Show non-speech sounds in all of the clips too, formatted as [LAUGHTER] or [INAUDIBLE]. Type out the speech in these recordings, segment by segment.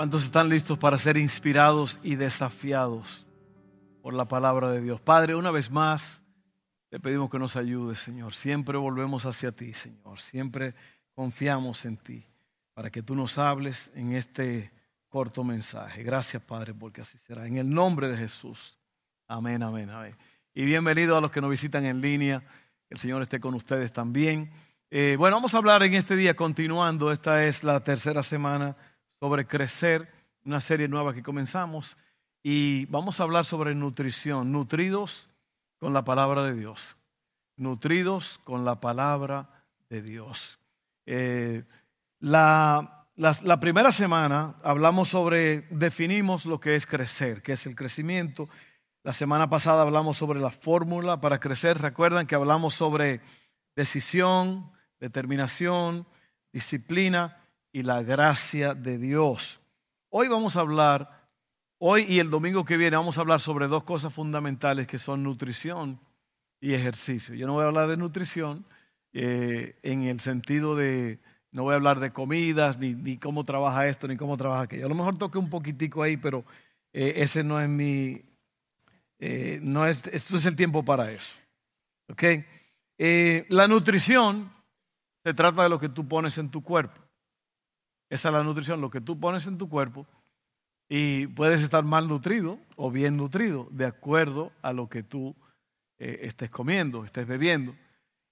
¿Cuántos están listos para ser inspirados y desafiados por la palabra de Dios? Padre, una vez más, te pedimos que nos ayudes, Señor. Siempre volvemos hacia ti, Señor. Siempre confiamos en ti para que tú nos hables en este corto mensaje. Gracias, Padre, porque así será. En el nombre de Jesús. Amén, amén, amén. Y bienvenidos a los que nos visitan en línea. Que el Señor esté con ustedes también. Eh, bueno, vamos a hablar en este día, continuando. Esta es la tercera semana sobre crecer, una serie nueva que comenzamos. Y vamos a hablar sobre nutrición, nutridos con la palabra de Dios. Nutridos con la palabra de Dios. Eh, la, la, primera semana hablamos sobre, definimos lo que es crecer, que es el crecimiento. La semana pasada hablamos sobre la fórmula para crecer. Recuerdan que hablamos sobre decisión, determinación, disciplina y la gracia de Dios. Hoy vamos a hablar, hoy y el domingo que viene vamos a hablar sobre dos cosas fundamentales que son nutrición y ejercicio. Yo no voy a hablar de nutrición eh, en el sentido de, no voy a hablar de comidas, ni, cómo trabaja esto, ni cómo trabaja aquello. A lo mejor toque un poquitico ahí, pero eh, ese no es mi, eh, no es, esto es el tiempo para eso. ¿Ok? la nutrición se trata de lo que tú pones en tu cuerpo. Esa es la nutrición, lo que tú pones en tu cuerpo. Y puedes estar mal nutrido o bien nutrido, de acuerdo a lo que tú eh, estés comiendo, estés bebiendo.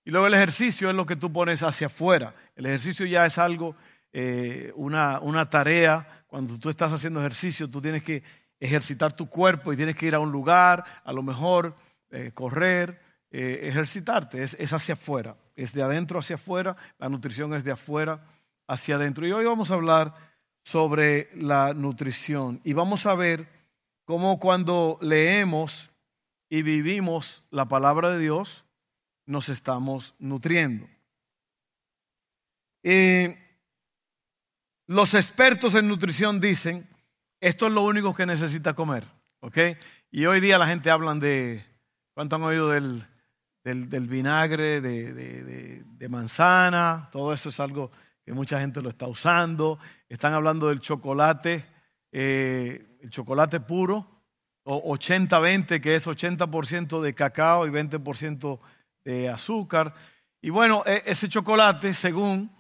Y luego el ejercicio es lo que tú pones hacia afuera. El ejercicio ya es algo, eh, una, una tarea. Cuando tú estás haciendo ejercicio, tú tienes que ejercitar tu cuerpo y tienes que ir a un lugar, a lo mejor eh, correr, ejercitarte. Es, es hacia afuera, es de adentro hacia afuera. La nutrición es de afuera hacia adentro. Y hoy vamos a hablar sobre la nutrición y vamos a ver cómo cuando leemos y vivimos la palabra de Dios, nos estamos nutriendo. los expertos en nutrición dicen, esto es lo único que necesita comer, ¿ok? Y hoy día la gente habla de, ¿cuánto han oído del, del, vinagre de, de manzana? Todo eso es algo mucha gente lo está usando. Están hablando del chocolate, eh, el chocolate puro, o 80-20, que es 80% de cacao y 20% de azúcar. Y bueno, e, ese chocolate, según,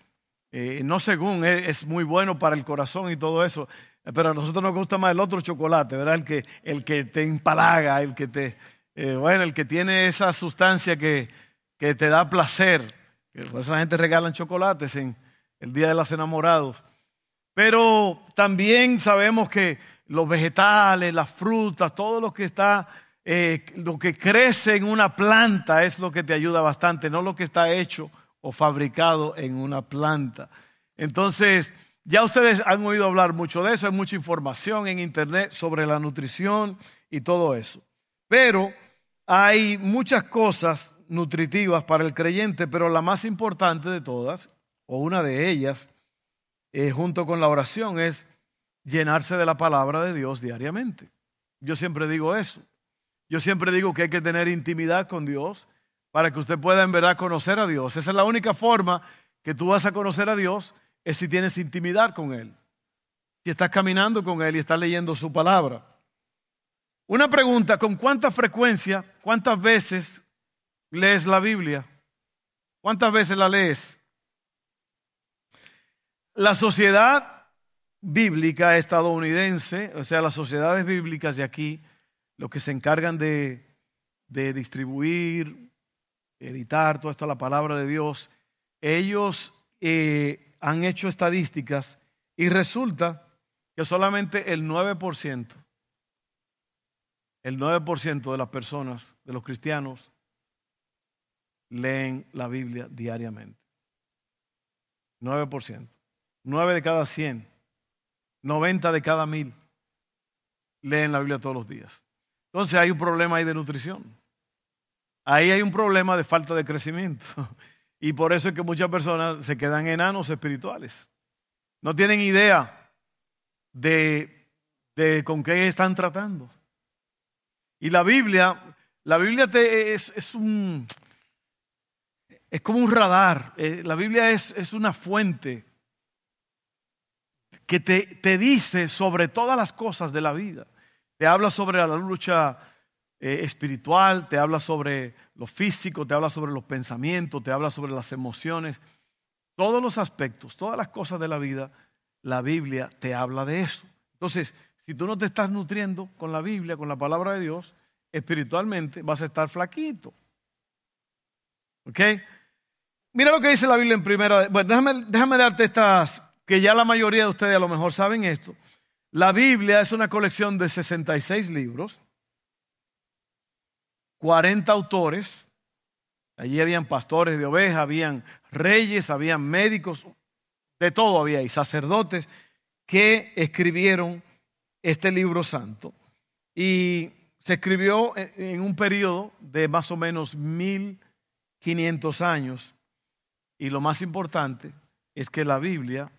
eh, no según, e, es, muy bueno para el corazón y todo eso, pero a nosotros nos gusta más el otro chocolate, ¿verdad? El que, el que te empalaga, el que te, eh, bueno, el que tiene esa sustancia que, que te da placer. Por eso la gente regalan chocolates en, el Día de los Enamorados. Pero también sabemos que los vegetales, las frutas, todo lo que está, eh, lo que crece en una planta es lo que te ayuda bastante, no lo que está hecho o fabricado en una planta. Entonces, ya ustedes han oído hablar mucho de eso, hay mucha información en Internet sobre la nutrición y todo eso. Pero hay muchas cosas nutritivas para el creyente, pero la más importante de todas o una de ellas, eh, junto con la oración, es llenarse de la palabra de Dios diariamente. Yo siempre digo eso. Yo siempre digo que hay que tener intimidad con Dios para que usted pueda en verdad conocer a Dios. Esa es la única forma que tú vas a conocer a Dios, es si tienes intimidad con Él. Si estás caminando con Él y estás leyendo su palabra. Una pregunta, ¿con cuánta frecuencia, cuántas veces lees la Biblia? ¿Cuántas veces la lees? La sociedad bíblica estadounidense, o sea, las sociedades bíblicas de aquí, los que se encargan de, distribuir, editar toda esta la palabra de Dios, ellos eh, han hecho estadísticas y resulta que solamente el 9%, el 9% de las personas, de los cristianos, leen la Biblia diariamente. 9%. 9 de cada 100, 90 de cada mil leen la Biblia todos los días. Entonces hay un problema ahí de nutrición. Ahí hay un problema de falta de crecimiento. [LAUGHS] Y por eso es que muchas personas se quedan enanos espirituales. No tienen idea de, de con qué están tratando. Y la Biblia, la Biblia te, es, es, un, es como un radar. Eh, la Biblia es, es una fuente que te, te dice sobre todas las cosas de la vida. Te habla sobre la lucha eh, espiritual, te habla sobre lo físico, te habla sobre los pensamientos, te habla sobre las emociones. Todos los aspectos, todas las cosas de la vida, la Biblia te habla de eso. Entonces, si tú no te estás nutriendo con la Biblia, con la palabra de Dios, espiritualmente vas a estar flaquito. ¿Ok? Mira lo que dice la Biblia en primera. Bueno, déjame, déjame darte estas, que ya la mayoría de ustedes a lo mejor saben esto. La Biblia es una colección de 66 libros, 40 autores. Allí habían pastores de ovejas, habían reyes, habían médicos, de todo había, y sacerdotes que escribieron este libro santo. Y se escribió en un periodo de más o menos 1500 años. Y lo más importante es que la Biblia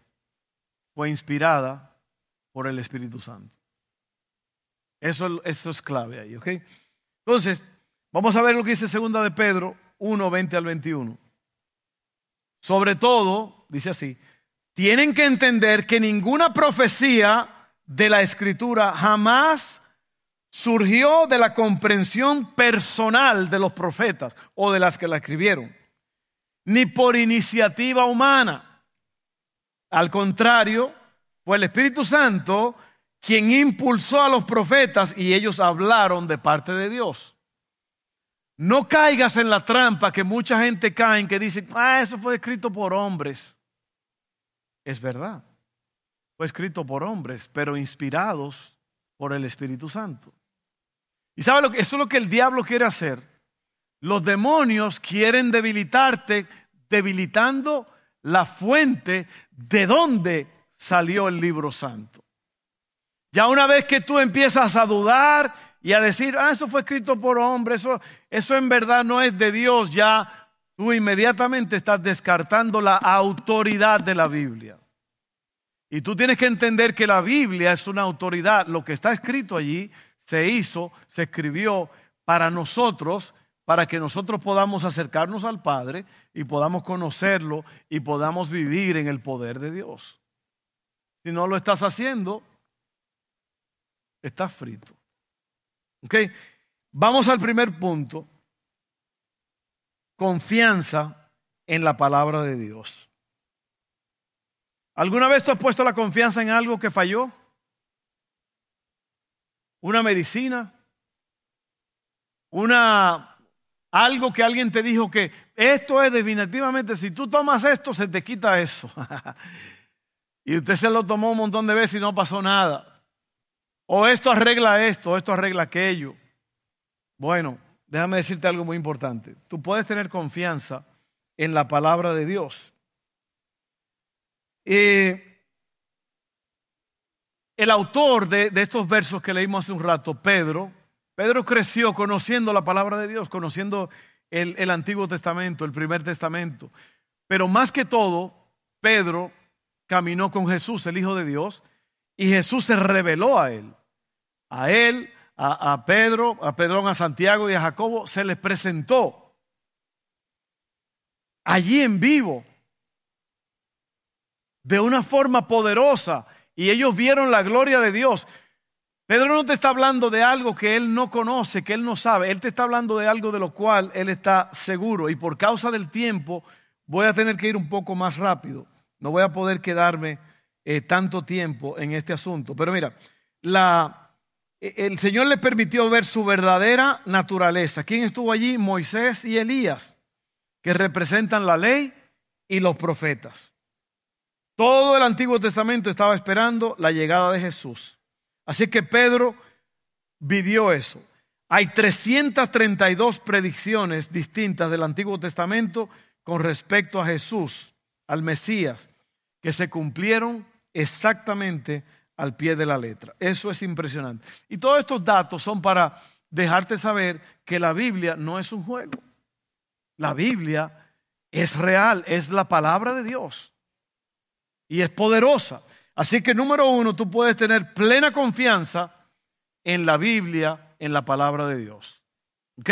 fue inspirada por el Espíritu Santo. Eso, es clave ahí, ¿ok? Entonces, vamos a ver lo que dice segunda de Pedro 1, 20 al 21. Sobre todo, dice así, tienen que entender que ninguna profecía de la escritura jamás surgió de la comprensión personal de los profetas o de las que la escribieron, ni por iniciativa humana. Al contrario, fue el Espíritu Santo quien impulsó a los profetas y ellos hablaron de parte de Dios. No caigas en la trampa que mucha gente cae en que dice, ah, eso fue escrito por hombres. Es verdad fue escrito por hombres, pero inspirados por el Espíritu Santo. ¿Y sabe lo que eso es lo que el diablo quiere hacer? Los demonios quieren debilitarte, debilitando la fuente de donde salió el libro santo. Ya una vez que tú empiezas a dudar y a decir, ah, eso fue escrito por hombres, eso, eso en verdad no es de Dios, ya tú inmediatamente estás descartando la autoridad de la Biblia. Y tú tienes que entender que la Biblia es una autoridad. Lo que está escrito allí se hizo, se escribió para nosotros, para que nosotros podamos acercarnos al Padre y podamos conocerlo y podamos vivir en el poder de Dios. Si no lo estás haciendo, estás frito. ¿Ok? Vamos al primer punto. Confianza en la palabra de Dios. ¿Alguna vez tú has puesto la confianza en algo que falló? ¿Una medicina? ¿Una algo que alguien te dijo que esto es definitivamente, si tú tomas esto, se te quita eso? [LAUGHS] y usted se lo tomó un montón de veces y no pasó nada. O esto arregla esto, o esto arregla aquello. Bueno, déjame decirte algo muy importante. Tú puedes tener confianza en la palabra de Dios. Eh, el autor de, estos versos que leímos hace un rato, Pedro, Pedro creció conociendo la palabra de Dios, conociendo el, el Antiguo Testamento, el primer Testamento. Pero más que todo, Pedro caminó con Jesús, el Hijo de Dios, y Jesús se reveló a él. A él, a, a, Pedro, a Pedrón, a Santiago y a Jacobo, se les presentó allí en vivo de una forma poderosa y ellos vieron la gloria de Dios. Pedro no te está hablando de algo que él no conoce, que él no sabe. Él te está hablando de algo de lo cual él está seguro. Y por causa del tiempo voy a tener que ir un poco más rápido. No voy a poder quedarme eh, tanto tiempo en este asunto. Pero mira, la, e, el Señor le permitió ver su verdadera naturaleza. ¿Quién estuvo allí? Moisés y Elías, que representan la ley y los profetas. Todo el Antiguo Testamento estaba esperando la llegada de Jesús. Así que Pedro vivió eso. Hay 332 predicciones distintas del Antiguo Testamento con respecto a Jesús, al Mesías, que se cumplieron exactamente al pie de la letra. Eso es impresionante. Y todos estos datos son para dejarte saber que la Biblia no es un juego. La Biblia es real, es la palabra de Dios y es poderosa. Así que número uno, tú puedes tener plena confianza en la Biblia, en la palabra de Dios. Ok,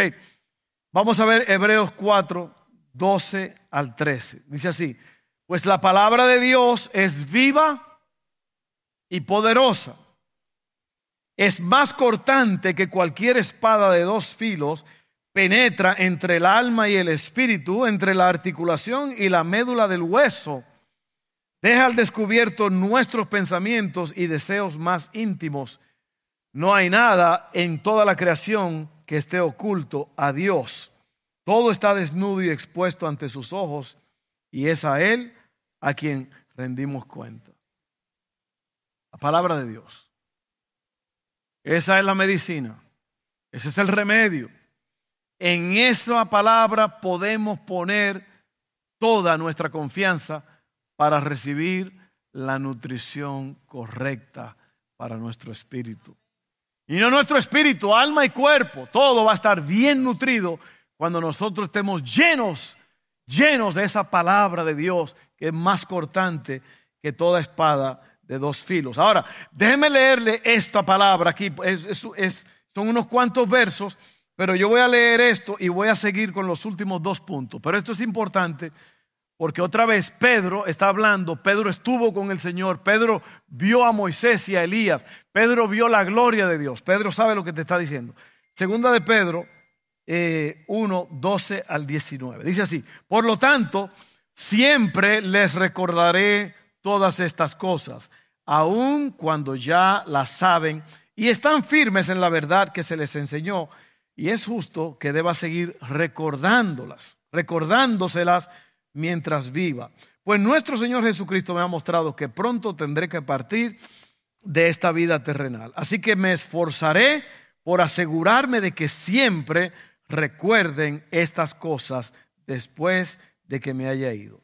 vamos a ver Hebreos 4, 12 al 13. Dice así, pues la palabra de Dios es viva y poderosa. Es más cortante que cualquier espada de dos filos, penetra entre el alma y el espíritu, entre la articulación y la médula del hueso. Deja al descubierto nuestros pensamientos y deseos más íntimos. No hay nada en toda la creación que esté oculto a Dios. Todo está desnudo y expuesto ante sus ojos y es a Él a quien rendimos cuenta. La palabra de Dios. Esa es la medicina. Ese es el remedio. En esa palabra podemos poner toda nuestra confianza para recibir la nutrición correcta para nuestro espíritu. Y no nuestro espíritu, alma y cuerpo, todo va a estar bien nutrido cuando nosotros estemos llenos, llenos de esa palabra de Dios que es más cortante que toda espada de dos filos. Ahora, déjeme leerle esta palabra aquí, son unos cuantos versos, pero yo voy a leer esto y voy a seguir con los últimos dos puntos. Pero esto es importante porque otra vez Pedro está hablando, Pedro estuvo con el Señor, Pedro vio a Moisés y a Elías, Pedro vio la gloria de Dios, Pedro sabe lo que te está diciendo. Segunda de Pedro 1, eh, 12 al 19. Dice así, por lo tanto, siempre les recordaré todas estas cosas, aun cuando ya las saben y están firmes en la verdad que se les enseñó, y es justo que deba seguir recordándolas, recordándoselas mientras viva. Pues nuestro Señor Jesucristo me ha mostrado que pronto tendré que partir de esta vida terrenal. Así que me esforzaré por asegurarme de que siempre recuerden estas cosas después de que me haya ido.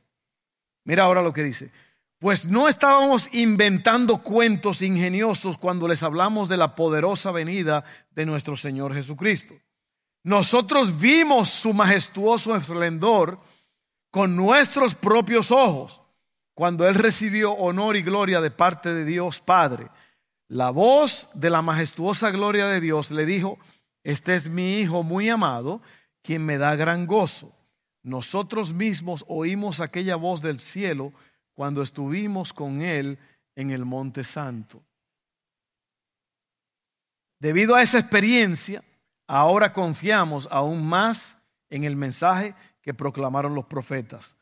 Mira ahora lo que dice. Pues no estábamos inventando cuentos ingeniosos cuando les hablamos de la poderosa venida de nuestro Señor Jesucristo. Nosotros vimos su majestuoso esplendor con nuestros propios ojos cuando Él recibió honor y gloria de parte de Dios Padre. La voz de la majestuosa gloria de Dios le dijo, este es mi Hijo muy amado, quien me da gran gozo. Nosotros mismos oímos aquella voz del cielo cuando estuvimos con Él en el Monte Santo. Debido a esa experiencia, ahora confiamos aún más en el mensaje que proclamaron los profetas.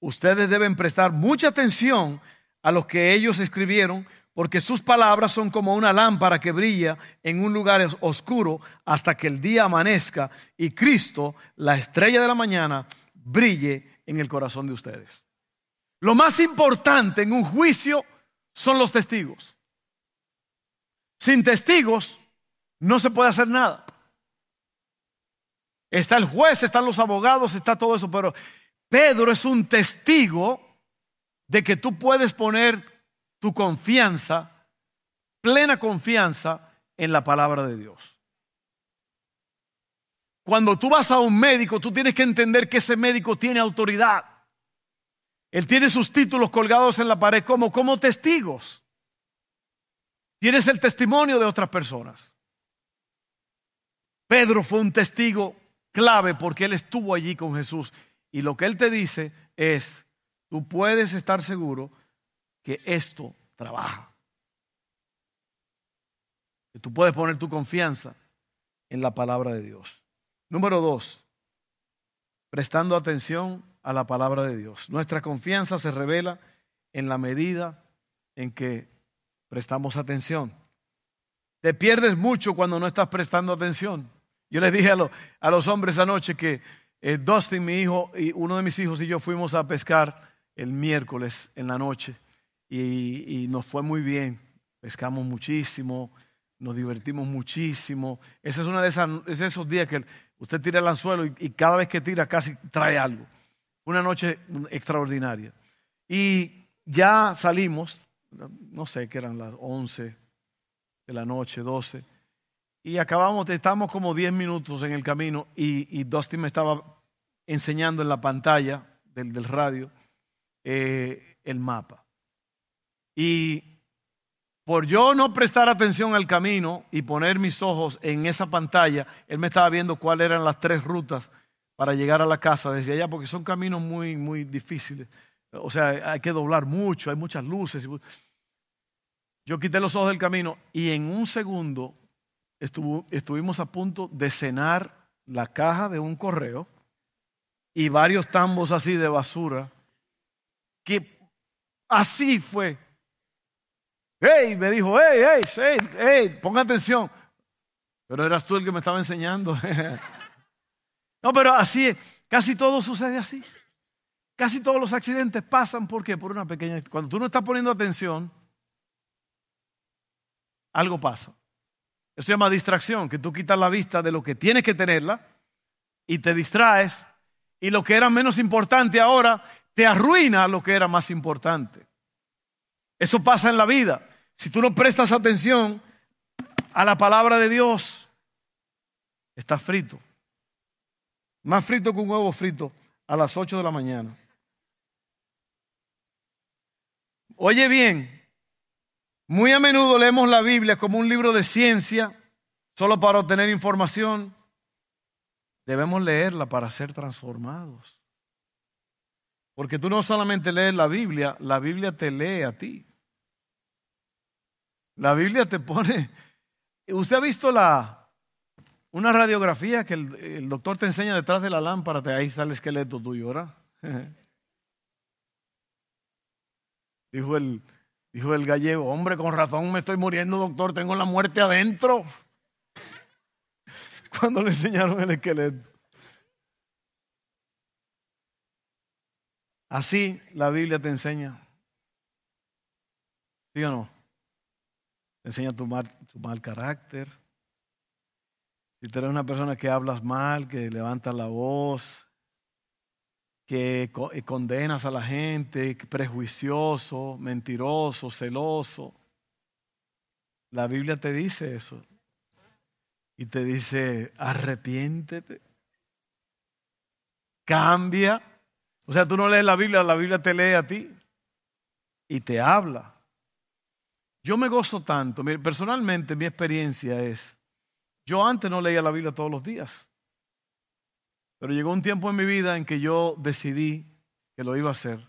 Ustedes deben prestar mucha atención a lo que ellos escribieron, porque sus palabras son como una lámpara que brilla en un lugar oscuro hasta que el día amanezca y Cristo, la estrella de la mañana, brille en el corazón de ustedes. Lo más importante en un juicio son los testigos. Sin testigos no se puede hacer nada. Está el juez, están los abogados, está todo eso, pero Pedro es un testigo de que tú puedes poner tu confianza, plena confianza en la palabra de Dios. Cuando tú vas a un médico, tú tienes que entender que ese médico tiene autoridad. Él tiene sus títulos colgados en la pared como, como testigos. Tienes el testimonio de otras personas. Pedro fue un testigo clave porque él estuvo allí con Jesús. Y lo que él te dice es, tú puedes estar seguro que esto trabaja. Que tú puedes poner tu confianza en la palabra de Dios. Número dos, prestando atención a la palabra de Dios. Nuestra confianza se revela en la medida en que prestamos atención. Te pierdes mucho cuando no estás prestando atención. Yo les dije a, los hombres anoche que eh, Dustin, mi hijo, y uno de mis hijos y yo fuimos a pescar el miércoles en la noche y, nos fue muy bien. Pescamos muchísimo, nos divertimos muchísimo. Ese es uno de, esas, esos días que usted tira el anzuelo y, cada vez que tira casi trae algo. Una noche extraordinaria. Y ya salimos, no sé, que eran las 11 de la noche, 12 y acabamos, estábamos como 10 minutos en el camino y, y Dustin me estaba enseñando en la pantalla del, radio eh, el mapa. Y por yo no prestar atención al camino y poner mis ojos en esa pantalla, él me estaba viendo cuáles eran las tres rutas para llegar a la casa desde allá, porque son caminos muy, muy difíciles. O sea, hay que doblar mucho, hay muchas luces. yo quité los ojos del camino y en un segundo estuvimos a punto de cenar la caja de un correo y varios tambos así de basura, que así fue. Hey, me dijo, hey, hey, hey, hey, ponga atención. Pero eras tú el que me estaba enseñando. [LAUGHS] no, pero así es. Casi todo sucede así. Casi todos los accidentes pasan, ¿por qué? Por una pequeña... Cuando tú no estás poniendo atención, algo pasa. Eso se llama distracción, que tú quitas la vista de lo que tienes que tenerla y te distraes y lo que era menos importante ahora te arruina lo que era más importante. Eso pasa en la vida. Si tú no prestas atención a la palabra de Dios, estás frito. Más frito que un huevo frito a las 8 de la mañana. Oye bien, muy a menudo leemos la Biblia como un libro de ciencia, solo para obtener información. Debemos leerla para ser transformados. Porque tú no solamente lees la Biblia, la Biblia te lee a ti. La Biblia te pone... ¿Usted ha visto la, una radiografía que el, doctor te enseña detrás de la lámpara? Ahí está el esqueleto tuyo, ¿verdad? [LAUGHS] Dijo el, Dijo el gallego, hombre, con razón me estoy muriendo, doctor, tengo la muerte adentro. [LAUGHS] Cuando le enseñaron el esqueleto. Así la Biblia te enseña. ¿Sí o no? Te enseña tu mal, tu mal carácter. Si tú eres una persona que hablas mal, que levantas la voz, que eh, condenas a la gente, prejuicioso, mentiroso, celoso. La Biblia te dice eso. Y te dice, arrepiéntete. Cambia. O sea, tú no lees la Biblia, la Biblia te lee a ti y te habla. Yo me gozo tanto. Personalmente mi experiencia es, yo antes no leía la Biblia todos los días. Pero llegó un tiempo en mi vida en que yo decidí que lo iba a hacer.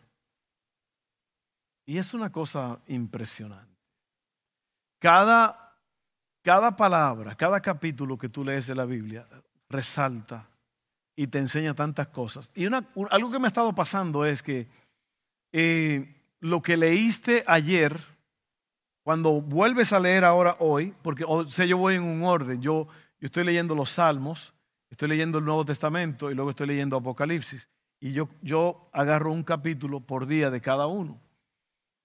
Y es una cosa impresionante. Cada, cada palabra, cada capítulo que tú lees de la Biblia resalta y te enseña tantas cosas. Y una, algo que me ha estado pasando es que eh, lo que leíste ayer, cuando vuelves a leer ahora hoy, porque o yo voy en un orden, yo, yo estoy leyendo los salmos, estoy leyendo el Nuevo Testamento y luego estoy leyendo Apocalipsis. Y yo, yo agarro un capítulo por día de cada uno.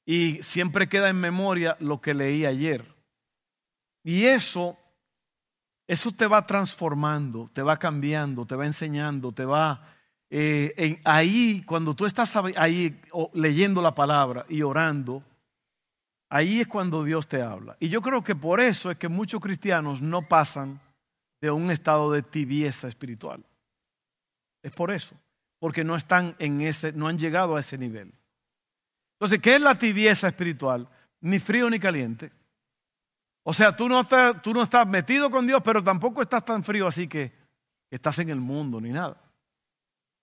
Y siempre queda en memoria lo que leí ayer. Y eso, eso te va transformando, te va cambiando, te va enseñando, te va... Eh, ahí, cuando tú estás ahí leyendo la palabra y orando, ahí es cuando Dios te habla. Y yo creo que por eso es que muchos cristianos no pasan de un estado de tibieza espiritual. Es por eso, porque no están en ese, no han llegado a ese nivel. Entonces, ¿qué es la tibieza espiritual? Ni frío ni caliente. O sea, tú no estás, tú no estás metido con Dios, pero tampoco estás tan frío así que, estás en el mundo ni nada.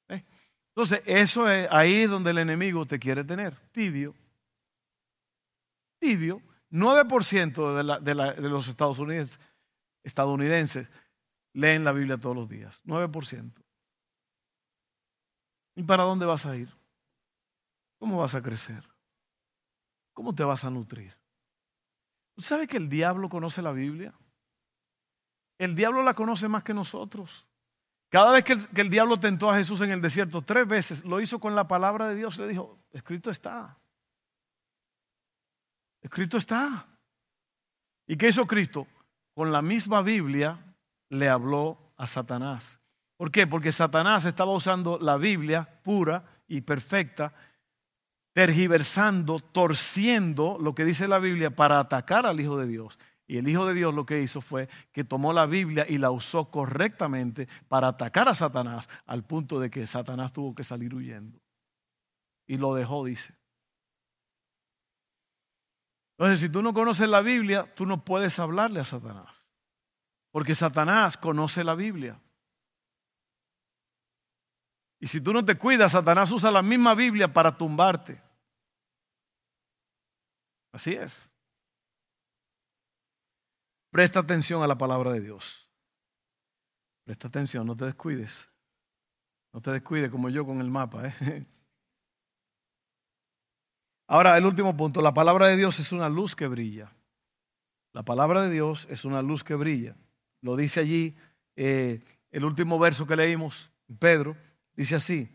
¿Eh? Entonces, eso es ahí donde el enemigo te quiere tener, tibio. Tibio. 9% de, la, de, la, de los Estados Unidos, estadounidenses leen la Biblia todos los días. 9%. ¿Y para dónde vas a ir? ¿Cómo vas a crecer? ¿Cómo te vas a nutrir? ¿Tú sabes que el diablo conoce la Biblia? El diablo la conoce más que nosotros. Cada vez que el, que el, diablo tentó a Jesús en el desierto, tres veces lo hizo con la palabra de Dios. Le dijo, escrito está. Escrito está. ¿Y qué hizo Cristo? Con la misma Biblia le habló a Satanás. ¿Por qué? Porque Satanás estaba usando la Biblia pura y perfecta, tergiversando, torciendo lo que dice la Biblia para atacar al Hijo de Dios. Y el Hijo de Dios lo que hizo fue que tomó la Biblia y la usó correctamente para atacar a Satanás, al punto de que Satanás tuvo que salir huyendo. Y lo dejó, dice. Entonces, si tú no conoces la Biblia, tú no puedes hablarle a Satanás. Porque Satanás conoce la Biblia. Y si tú no te cuidas, Satanás usa la misma Biblia para tumbarte. Así es. Presta atención a la palabra de Dios. Presta atención, no te descuides. No te descuides como yo con el mapa. ¿eh? [LAUGHS] Ahora, el último punto. La palabra de Dios es una luz que brilla. La palabra de Dios es una luz que brilla. Lo dice allí eh, el último verso que leímos, Pedro. Dice así,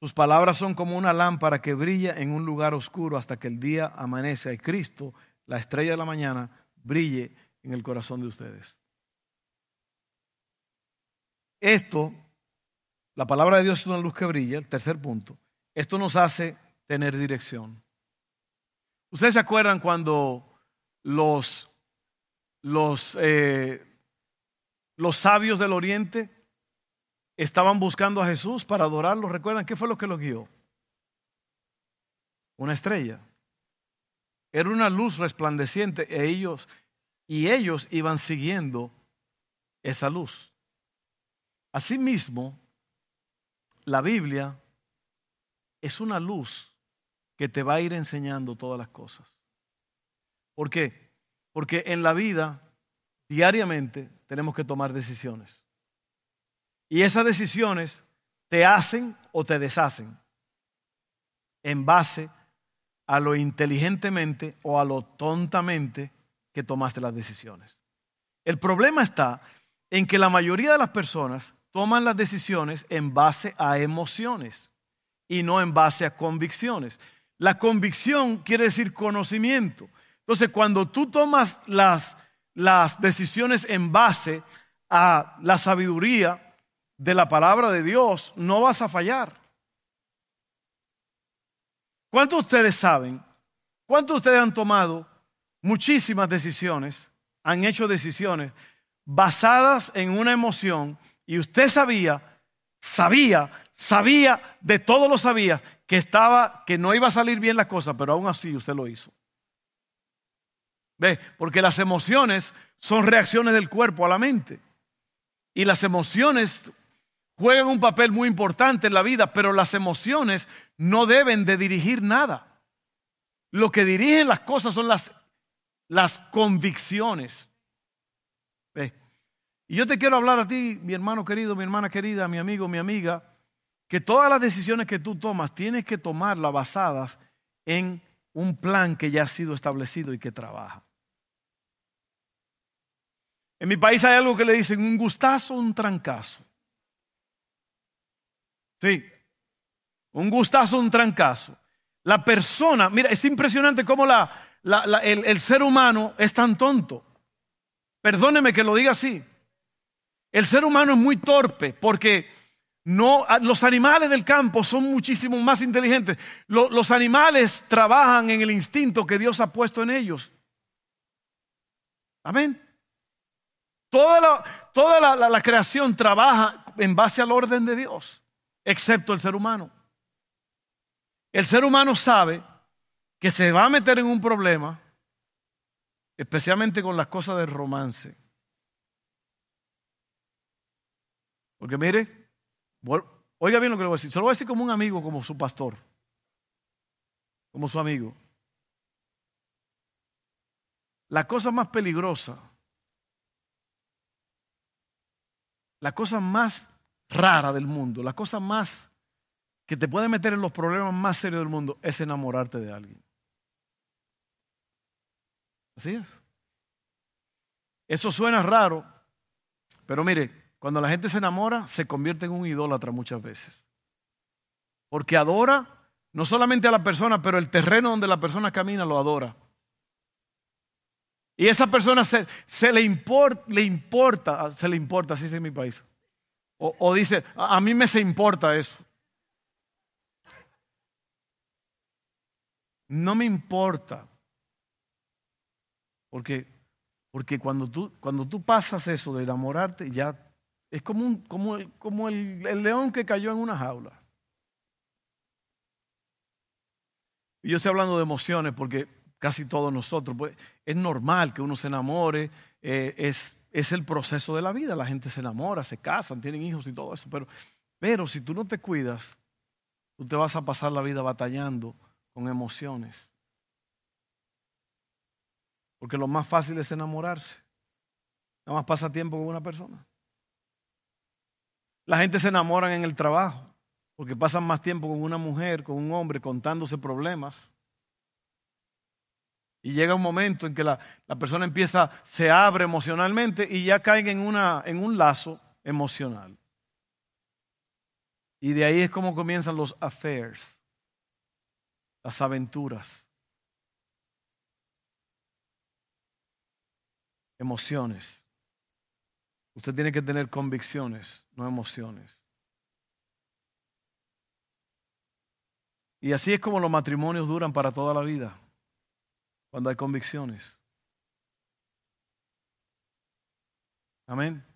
sus palabras son como una lámpara que brilla en un lugar oscuro hasta que el día amanece y Cristo, la estrella de la mañana, brille en el corazón de ustedes. Esto, la palabra de Dios es una luz que brilla, el tercer punto. Esto nos hace tener dirección. ¿Ustedes se acuerdan cuando los, los, eh, los sabios del oriente estaban buscando a Jesús para adorarlo? ¿Recuerdan qué fue lo que lo guió? Una estrella. Era una luz resplandeciente e ellos, y ellos iban siguiendo esa luz. Asimismo, la Biblia es una luz que te va a ir enseñando todas las cosas. ¿Por qué? Porque en la vida, diariamente, tenemos que tomar decisiones. Y esas decisiones te hacen o te deshacen en base a lo inteligentemente o a lo tontamente que tomaste las decisiones. El problema está en que la mayoría de las personas toman las decisiones en base a emociones y no en base a convicciones. La convicción quiere decir conocimiento. Entonces, cuando tú tomas las, las decisiones en base a la sabiduría de la palabra de Dios, no vas a fallar. ¿Cuántos de ustedes saben? ¿Cuántos de ustedes han tomado muchísimas decisiones, han hecho decisiones basadas en una emoción y usted sabía, sabía, sabía, de todo lo sabía, que estaba, que no iba a salir bien la cosa, pero aún así usted lo hizo. ¿Ve? Porque las emociones son reacciones del cuerpo a la mente. Y las emociones juegan un papel muy importante en la vida, pero las emociones no deben de dirigir nada. Lo que dirigen las cosas son las, las convicciones. ¿Ve? Y yo te quiero hablar a ti, mi hermano querido, mi hermana querida, mi amigo, mi amiga, que todas las decisiones que tú tomas tienes que tomarlas basadas en un plan que ya ha sido establecido y que trabaja. En mi país hay algo que le dicen un gustazo, un trancazo. Sí, un gustazo, un trancazo. La persona, mira, es impresionante cómo la, el, ser humano es tan tonto. Perdóneme que lo diga así. El ser humano es muy torpe porque no, los animales del campo son muchísimo más inteligentes. Los, animales trabajan en el instinto que Dios ha puesto en ellos. Amén. Toda, la, creación trabaja en base al orden de Dios, excepto el ser humano. El ser humano sabe que se va a meter en un problema, especialmente con las cosas del romance. Porque mire, oiga bien lo que le voy a decir. Se lo voy a decir como un amigo, como su pastor, como su amigo. La cosa más peligrosa, la cosa más rara del mundo, la cosa más que te puede meter en los problemas más serios del mundo es enamorarte de alguien. Así es. Eso suena raro, pero mire, cuando la gente se enamora, se convierte en un idólatra muchas veces. Porque adora no solamente a la persona, pero el terreno donde la persona camina lo adora. Y esa persona se, le, importa, importa, se le importa, así es en mi país. O, dice, a, mí me se importa eso. No me importa. Porque, porque cuando, tú, cuando tú pasas eso de enamorarte, ya es como, un, como, como el, león que cayó en una jaula. Y yo estoy hablando de emociones porque casi todos nosotros, pues, es normal que uno se enamore, eh, es, es el proceso de la vida, la gente se enamora, se casan, tienen hijos y todo eso, pero, pero si tú no te cuidas, tú te vas a pasar la vida batallando con emociones. Porque lo más fácil es enamorarse. Nada más pasa tiempo con una persona. La gente se enamora en el trabajo porque pasan más tiempo con una mujer, con un hombre, contándose problemas. Y llega un momento en que la, la, persona empieza, se abre emocionalmente y ya caen en, una, en un lazo emocional. Y de ahí es como comienzan los affairs, las aventuras, emociones. Usted tiene que tener convicciones, no emociones. Y así es como los matrimonios duran para toda la vida, cuando hay convicciones. Amén.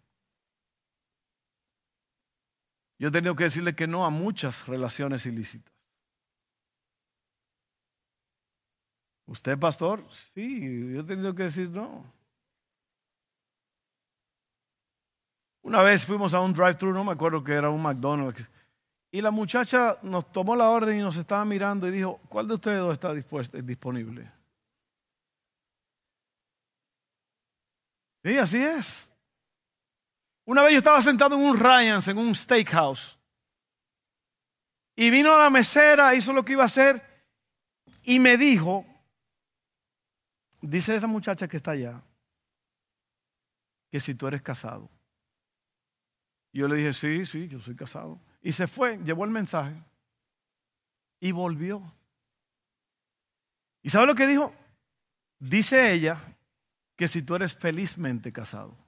Yo he tenido que decirle que no a muchas relaciones ilícitas. ¿Usted, pastor? Sí, yo he tenido que decir no. Una vez fuimos a un drive-thru, no me acuerdo que era un McDonald's, y la muchacha nos tomó la orden y nos estaba mirando y dijo, ¿cuál de ustedes dos está dispuesto, disponible? Sí, así es. Una vez yo estaba sentado en un Ryan's, en un steakhouse. Y vino la mesera, hizo lo que iba a hacer y me dijo, dice esa muchacha que está allá, que si tú eres casado. yo le dije, sí, sí, yo soy casado. Y se fue, llevó el mensaje y volvió. ¿Y sabe lo que dijo? Dice ella que si tú eres felizmente casado.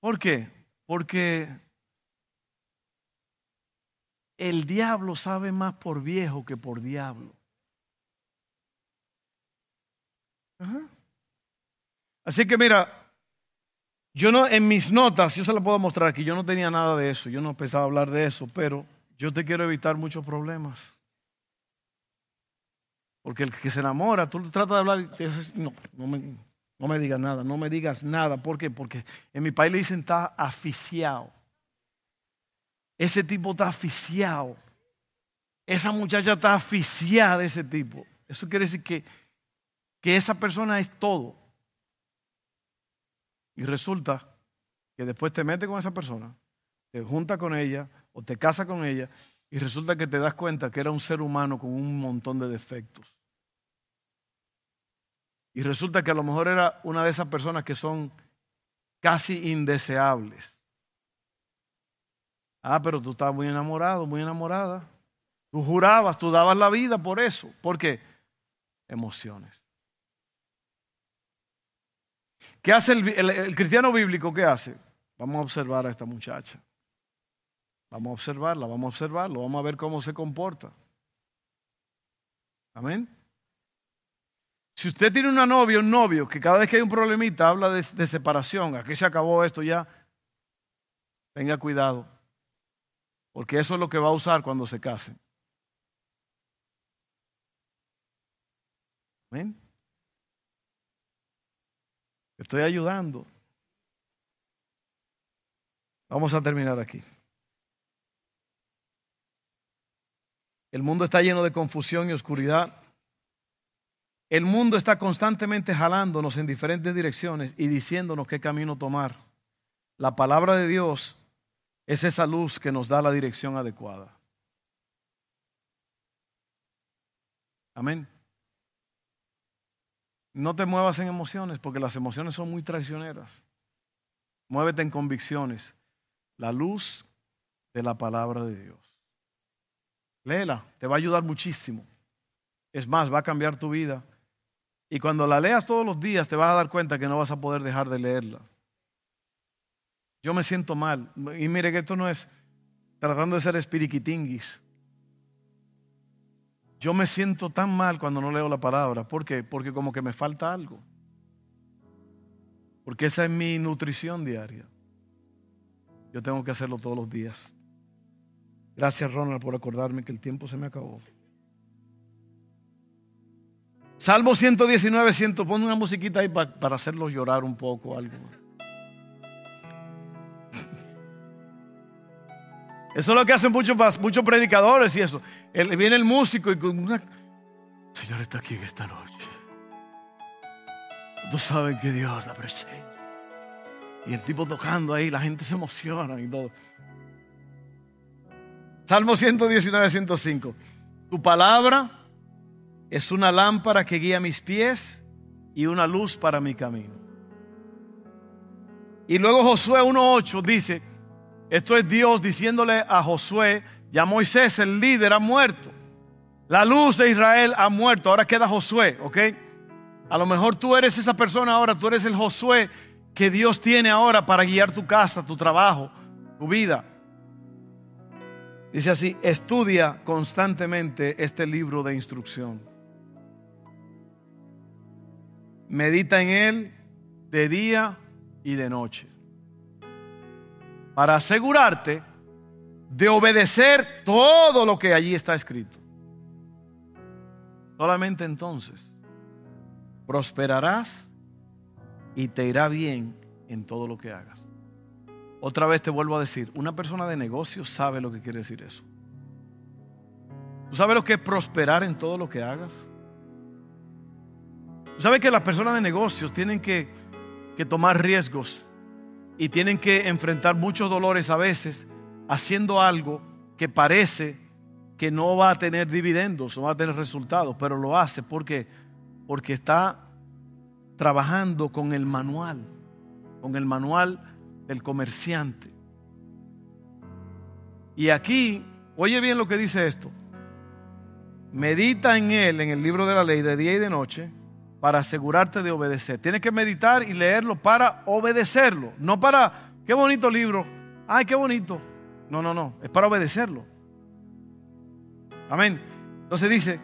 ¿Por qué? Porque el diablo sabe más por viejo que por diablo. Así que mira, yo no en mis notas, yo se la puedo mostrar aquí, yo no tenía nada de eso, yo no pensaba hablar de eso, pero yo te quiero evitar muchos problemas. Porque el que se enamora, tú tratas de hablar, no, no me, no me digas nada, no me digas nada. ¿Por qué? Porque en mi país le dicen está aficiado. Ese tipo está aficiado. Esa muchacha está aficiada de ese tipo. Eso quiere decir que, que esa persona es todo. Y resulta que después te metes con esa persona, te junta con ella o te casa con ella y resulta que te das cuenta que era un ser humano con un montón de defectos. Y resulta que a lo mejor era una de esas personas que son casi indeseables. Ah, pero tú estabas muy enamorado, muy enamorada. Tú jurabas, tú dabas la vida por eso. ¿Por qué? Emociones. ¿Qué hace el, cristiano bíblico? ¿Qué hace? Vamos a observar a esta muchacha. Vamos a observarla, vamos a observarlo, vamos a ver cómo se comporta. Amén. Si usted tiene una novia, un novio, que cada vez que hay un problemita habla de, de separación, aquí se acabó esto ya, tenga cuidado, porque eso es lo que va a usar cuando se case. Amén. Estoy ayudando. Vamos a terminar aquí. El mundo está lleno de confusión y oscuridad. El mundo está constantemente jalándonos en diferentes direcciones y diciéndonos qué camino tomar. La palabra de Dios es esa luz que nos da la dirección adecuada. Amén. No te muevas en emociones porque las emociones son muy traicioneras. Muévete en convicciones. La luz de la palabra de Dios. Léela, te va a ayudar muchísimo. Es más, va a cambiar tu vida. Y cuando la leas todos los días te vas a dar cuenta que no vas a poder dejar de leerla. Yo me siento mal. Y mire que esto no es tratando de ser espiriquitinguis. Yo me siento tan mal cuando no leo la palabra. ¿Por qué? Porque como que me falta algo. Porque esa es mi nutrición diaria. Yo tengo que hacerlo todos los días. Gracias Ronald por acordarme que el tiempo se me acabó. Salmo 119, 100, pon una musiquita ahí para, para hacerlos llorar un poco, algo. Eso es lo que hacen muchos, muchos predicadores y eso. viene el músico y con una... Señor está aquí en esta noche. Todos saben que Dios da presencia. Y el tipo tocando ahí, la gente se emociona y todo. Salmo 119, 105. Tu palabra es una lámpara que guía mis pies y una luz para mi camino. Y luego Josué 1.8 dice, esto es Dios diciéndole a Josué, ya Moisés, el líder, ha muerto. La luz de Israel ha muerto. Ahora queda Josué, ¿ok? A lo mejor tú eres esa persona ahora, tú eres el Josué que Dios tiene ahora para guiar tu casa, tu trabajo, tu vida. Dice así, estudia constantemente este libro de instrucción. Medita en él de día y de noche para asegurarte de obedecer todo lo que allí está escrito. Solamente entonces prosperarás y te irá bien en todo lo que hagas. Otra vez te vuelvo a decir, una persona de negocios sabe lo que quiere decir eso. ¿Tú sabes lo que es prosperar en todo lo que hagas? ¿Tú sabes que las personas de negocios tienen que, que tomar riesgos y tienen que enfrentar muchos dolores a veces haciendo algo que parece que no va a tener dividendos, no va a tener resultados, pero lo hace porque porque está trabajando con el manual, con el manual del comerciante. Y aquí, oye bien lo que dice esto. Medita en él, en el libro de la ley, de día y de noche, para asegurarte de obedecer. Tienes que meditar y leerlo para obedecerlo, no para, qué bonito libro, ay, qué bonito. No, no, no, es para obedecerlo. Amén. Entonces dice,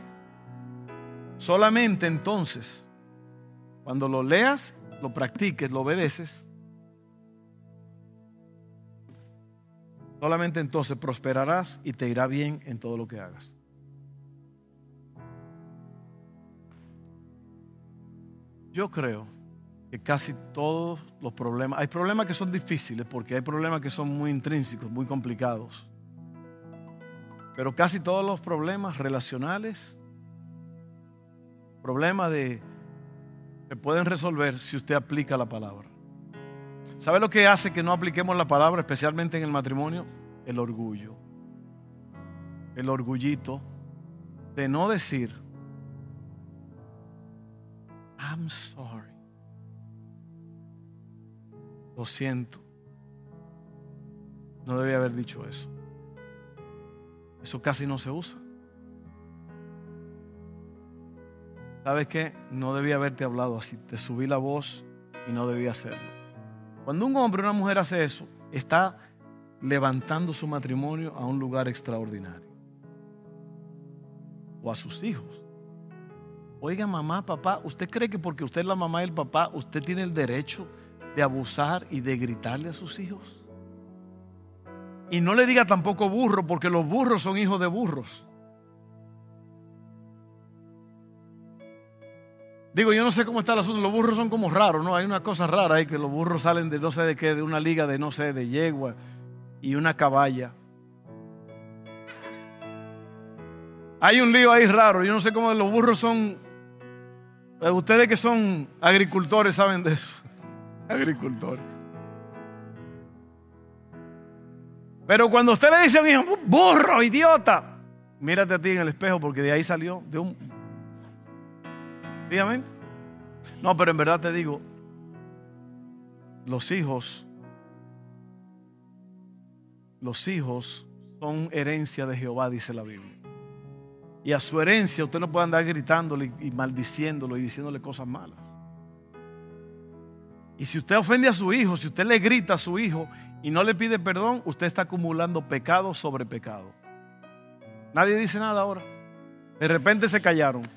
solamente entonces, cuando lo leas, lo practiques, lo obedeces, solamente entonces prosperarás y te irá bien en todo lo que hagas. Yo creo que casi todos los problemas, hay problemas que son difíciles porque hay problemas que son muy intrínsecos, muy complicados. Pero casi todos los problemas relacionales, problemas de se pueden resolver si usted aplica la palabra. ¿Sabe lo que hace que no apliquemos la palabra, especialmente en el matrimonio? El orgullo. El orgullito de no decir, I'm sorry. Lo siento. No debía haber dicho eso. Eso casi no se usa. ¿Sabes qué? No debía haberte hablado así. Te subí la voz y no debía hacerlo. Cuando un hombre o una mujer hace eso, está levantando su matrimonio a un lugar extraordinario. O a sus hijos. Oiga, mamá, papá, ¿usted cree que porque usted es la mamá y el papá, usted tiene el derecho de abusar y de gritarle a sus hijos? Y no le diga tampoco burro, porque los burros son hijos de burros. Digo, yo no sé cómo está el asunto. Los burros son como raros, ¿no? Hay una cosa rara ahí que los burros salen de no sé de qué, de una liga de no sé, de yegua y una caballa. Hay un lío ahí raro. Yo no sé cómo los burros son ustedes que son agricultores saben de eso. agricultores. Pero cuando usted le dice a un hijo, burro, idiota, mírate a ti en el espejo porque de ahí salió de un... Dígame. No, pero en verdad te digo, los hijos, los hijos son herencia de Jehová, dice la Biblia. Y a su herencia usted no puede andar gritándole y maldiciéndolo y diciéndole cosas malas. Y si usted ofende a su hijo, si usted le grita a su hijo y no le pide perdón, usted está acumulando pecado sobre pecado. Nadie dice nada ahora. De repente se callaron.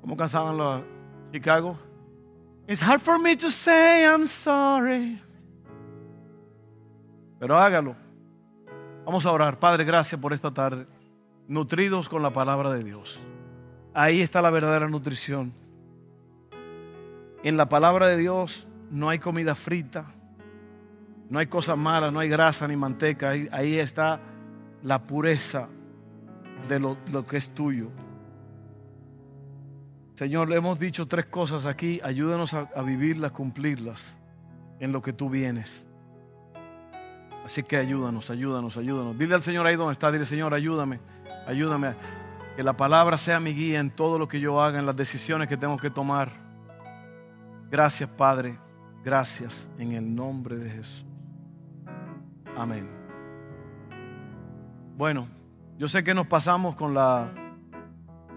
¿Cómo cansaban los Chicago? It's hard for me to say I'm sorry. Pero hágalo. Vamos a orar. Padre, gracias por esta tarde. Nutridos con la palabra de Dios. Ahí está la verdadera nutrición. En la palabra de Dios no hay comida frita, No hay cosas malas, no hay grasa ni manteca. Ahí, está la pureza de lo, que es tuyo. Señor, hemos dicho tres cosas aquí. Ayúdanos a vivirlas, cumplirlas en lo que tú vienes. Así que ayúdanos, ayúdanos, ayúdanos. Dile al Señor ahí donde está, dile Señor, ayúdame, ayúdame. Que la palabra sea mi guía en todo lo que yo haga, en las decisiones que tengo que tomar. Gracias, Padre. Gracias en el nombre de Jesús. Amén. Bueno, yo sé que nos pasamos con la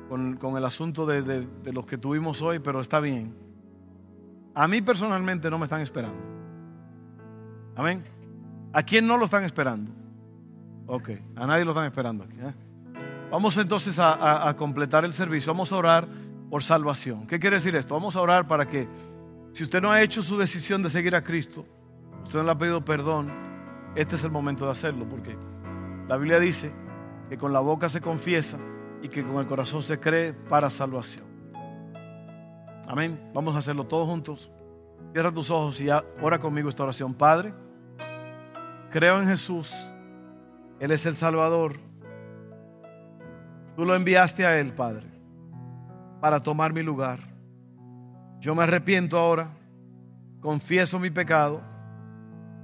con, el asunto de, de los que tuvimos hoy, pero está bien. A mí personalmente no me están esperando. Amén. ¿A quién no lo están esperando? Ok, a nadie lo están esperando aquí. ¿eh? Vamos entonces a, completar el servicio. Vamos a orar por salvación. ¿Qué quiere decir esto? Vamos a orar para que, si usted no ha hecho su decisión de seguir a Cristo, usted no le ha pedido perdón, este es el momento de hacerlo, porque la Biblia dice que con la boca se confiesa y que con el corazón se cree para salvación. Amén. Vamos a hacerlo todos juntos. Cierra tus ojos y ora conmigo esta oración. Padre, creo en Jesús. Él es el Salvador. Tú lo enviaste a Él, Padre, para tomar mi lugar. Yo me arrepiento ahora, confieso mi pecado,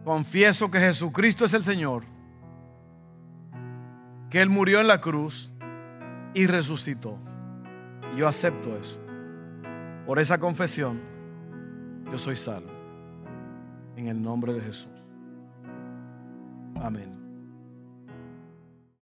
confieso que Jesucristo es el Señor, que Él murió en la cruz y resucitó. Y yo acepto eso. Por esa confesión, yo soy salvo. En el nombre de Jesús. Amén.